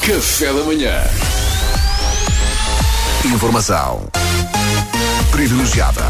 Café da manhã. Informação privilegiada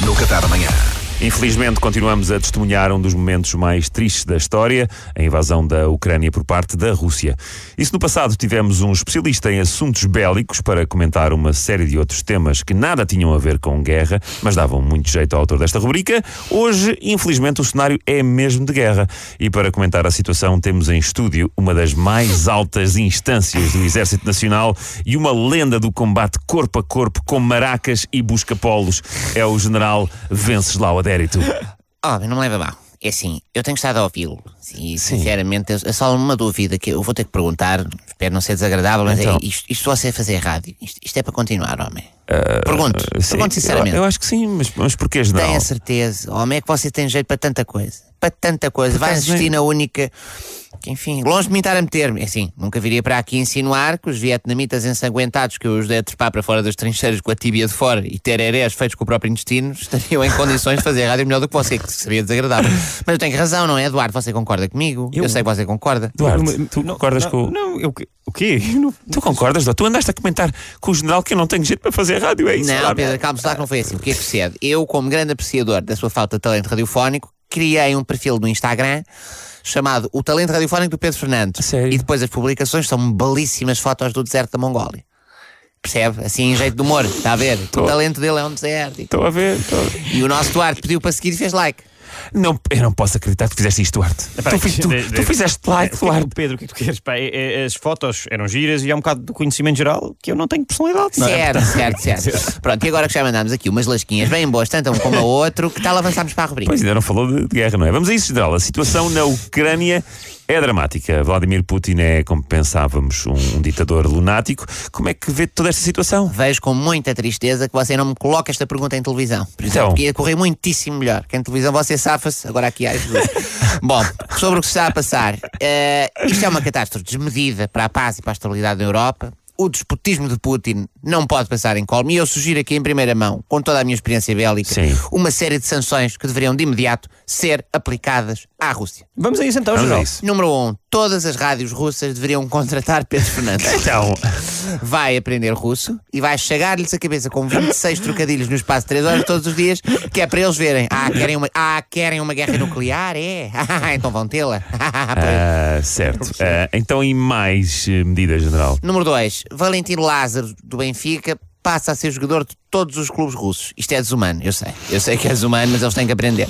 no Qatar amanhã. Infelizmente, continuamos a testemunhar um dos momentos mais tristes da história, a invasão da Ucrânia por parte da Rússia. E se no passado tivemos um especialista em assuntos bélicos para comentar uma série de outros temas que nada tinham a ver com guerra, mas davam muito jeito ao autor desta rubrica, hoje, infelizmente, o cenário é mesmo de guerra. E para comentar a situação, temos em estúdio uma das mais altas instâncias do Exército Nacional e uma lenda do combate corpo a corpo com maracas e busca-polos. É o general Venceslau Adérito. Oh, não me leva mal. É assim, eu tenho estado a ouvi-lo. E, sinceramente, eu- é só uma dúvida que eu vou ter que perguntar. Espero não ser desagradável, mas Então. é isto, isto você fazer rádio. Isto, isto é para continuar, homem. Pergunto. Uh, Sim, Pergunto sinceramente. Eu, eu acho que sim, mas, mas porquê, general? Tenho a certeza, homem, é que você tem jeito para tanta coisa. Para tanta coisa. Vai nem- na única. Que, enfim, longe de me estar a meter-me. É Assim, nunca viria para aqui insinuar que os vietnamitas ensanguentados que eu os dei a trepar para fora das trincheiras com a tíbia de fora e tererés feitos com o próprio intestino estariam em condições de fazer rádio melhor do que você, que seria desagradável. Mas eu tenho razão, não é, Eduardo? Você concorda comigo? Eu, Eu- sei que você concorda. Duarte, tu Não, concordas não, com o. Não, eu, o quê? Não- Tu concordas? Tu andaste a comentar com o general que eu não tenho jeito para fazer rádio, é isso? Não? Pedro, calma-se lá que não foi assim. O que é que sucede? Eu, como grande apreciador da sua falta de talento radiofónico, criei um perfil no Instagram chamado O Talento Radiofónico do Pedro Fernandes. Sério? E depois as publicações são belíssimas fotos do deserto da Mongólia. Percebe? Assim, em jeito de humor. Está a ver? O talento dele é um deserto. Estou a ver. estou a ver. E o nosso Duarte pediu para seguir e fez like. Não, eu não posso acreditar que fizeste isto, Duarte. Tu, fiz- tu- de- tu de- fizeste like, O Duarte. Pedro, o que é que tu queres? Pá, é- é- as fotos eram giras e há um bocado do conhecimento geral que eu não tenho personalidade. Não é? Certo, certo, certo. Pronto, e agora que já mandámos aqui umas lasquinhas bem boas, tanto um como a outro, que tal avançarmos para a rubrica? Pois ainda não falou de, de guerra, não é? Vamos a isso, general. A situação na Ucrânia é dramática. Vladimir Putin é, como pensávamos, um, um ditador lunático. Como é que vê toda esta situação? Vejo com muita tristeza que você não me coloca esta pergunta em televisão. Por exemplo, Então. porque ia correr muitíssimo melhor. Que em televisão você safa-se, agora aqui há ajuda. Bom, sobre o que se está a passar. eh, isto é uma catástrofe desmedida para a paz e para a estabilidade da Europa. O despotismo de Putin não pode passar em colme. E eu sugiro aqui em primeira mão, com toda a minha experiência bélica, Sim. uma série de sanções que deveriam de imediato ser aplicadas à Rússia. Vamos a isso então, Vamos. Número 1. Um, todas as rádios russas deveriam contratar Pedro Fernandes Então, vai aprender russo e vai chegar-lhes a cabeça com 26 trocadilhos no espaço de 3 horas todos os dias, que é para eles verem. Ah, querem uma, ah, querem uma guerra nuclear? É? Então vão tê-la. ah, certo. Ah, então, e mais eh, medidas, general? Número 2. Valentim Lázaro, do Benfica, passa a ser jogador de todos os clubes russos. Isto é desumano, eu sei. Eu sei que é desumano, mas eles têm que aprender.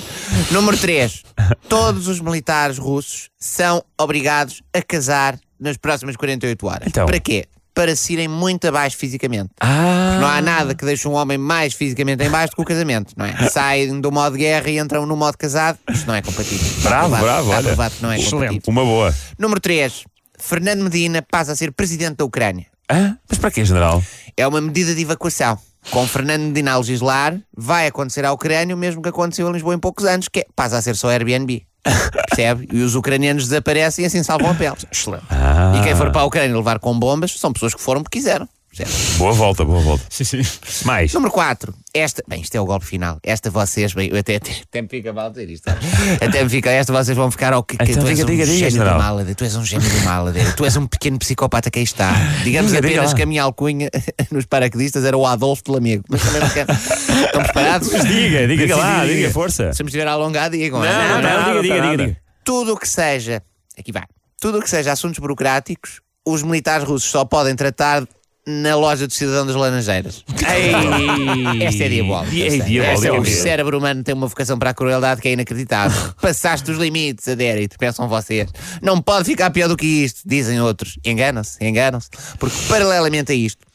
Número 3. Todos os militares russos são obrigados a casar nas próximas 48 horas. Então. Para quê? Para se irem muito abaixo fisicamente. Ah, Não há nada que deixe um homem mais fisicamente em baixo do que o casamento, não é? Saem do modo guerra e entram no modo casado. Isto não é compatível. Bravo, bravo, está olha. não é Excelente. compatível. uma boa. Número 3. Fernando Medina passa a ser presidente da Ucrânia. Ah, mas para quê, general? É uma medida de evacuação. Com Fernando Medina a legislar, vai acontecer à Ucrânia o mesmo que aconteceu em Lisboa em poucos anos, que é, passa a ser só Airbnb. Percebe? E os ucranianos desaparecem e assim salvam a pele. Excelente. Ah. E quem for para a Ucrânia levar com bombas são pessoas que foram porque quiseram. Boa volta, boa volta. Sim, sim. Mais. Número 4. Esta, bem, isto é o golpe final. Esta vocês, bem, eu até, até, até me fica mal dizer isto. Até me fica, esta vocês vão ficar ao que, que Então tu és diga, um diga, diga, gênio general. do mal, tu és um gênio do mal, tu és um pequeno psicopata que aí está. Digamos Diga, diga apenas lá. que a minha alcunha nos paraquedistas era o Adolfo do Amigo. Mas também não quero. Estão preparados? Diga, diga, Diga, lá, diga, diga, diga. força. Se me estiver a alongar, digam. Não, é? não, Não, diga, diga, diga, diga. Tudo o que seja, aqui vai, tudo o que seja assuntos burocráticos, os militares russos só podem tratar na loja do cidadão das Laranjeiras. Esta é diabólica. É diabólica é o cérebro humano tem uma vocação para a crueldade que é inacreditável. Passaste os limites, adérito, pensam vocês. Não pode ficar pior do que isto, dizem outros. Enganam-se, enganam-se. Porque, paralelamente a isto,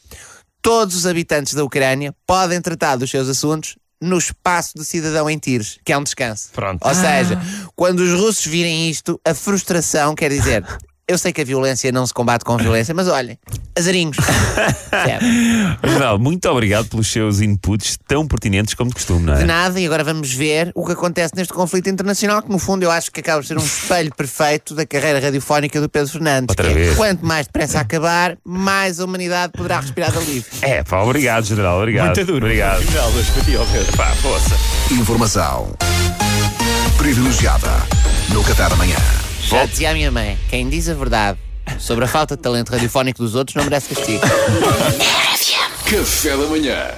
todos os habitantes da Ucrânia podem tratar dos seus assuntos no espaço do cidadão em Tires, que é um descanso. Pronto. Ou seja, quando os russos virem isto, a frustração quer dizer. Eu sei que a violência não se combate com violência, mas olhem, azarinhos. General, muito obrigado pelos seus inputs tão pertinentes como de costume, não De é? nada, e agora vamos ver o que acontece neste conflito internacional, que no fundo eu acho que acaba por ser um espelho perfeito da carreira radiofónica do Pedro Fernandes. Outra que é, vez. quanto mais depressa acabar, mais a humanidade poderá respirar de alívio. É, pá, obrigado, General, obrigado. Muito duro. Obrigado. General, dois para ti, ó Pedro. Pá, força. Informação privilegiada no Qatar amanhã. Já dizia a minha mãe: quem diz a verdade Sobre a falta de talento radiofónico dos outros, não merece castigo. Café da manhã.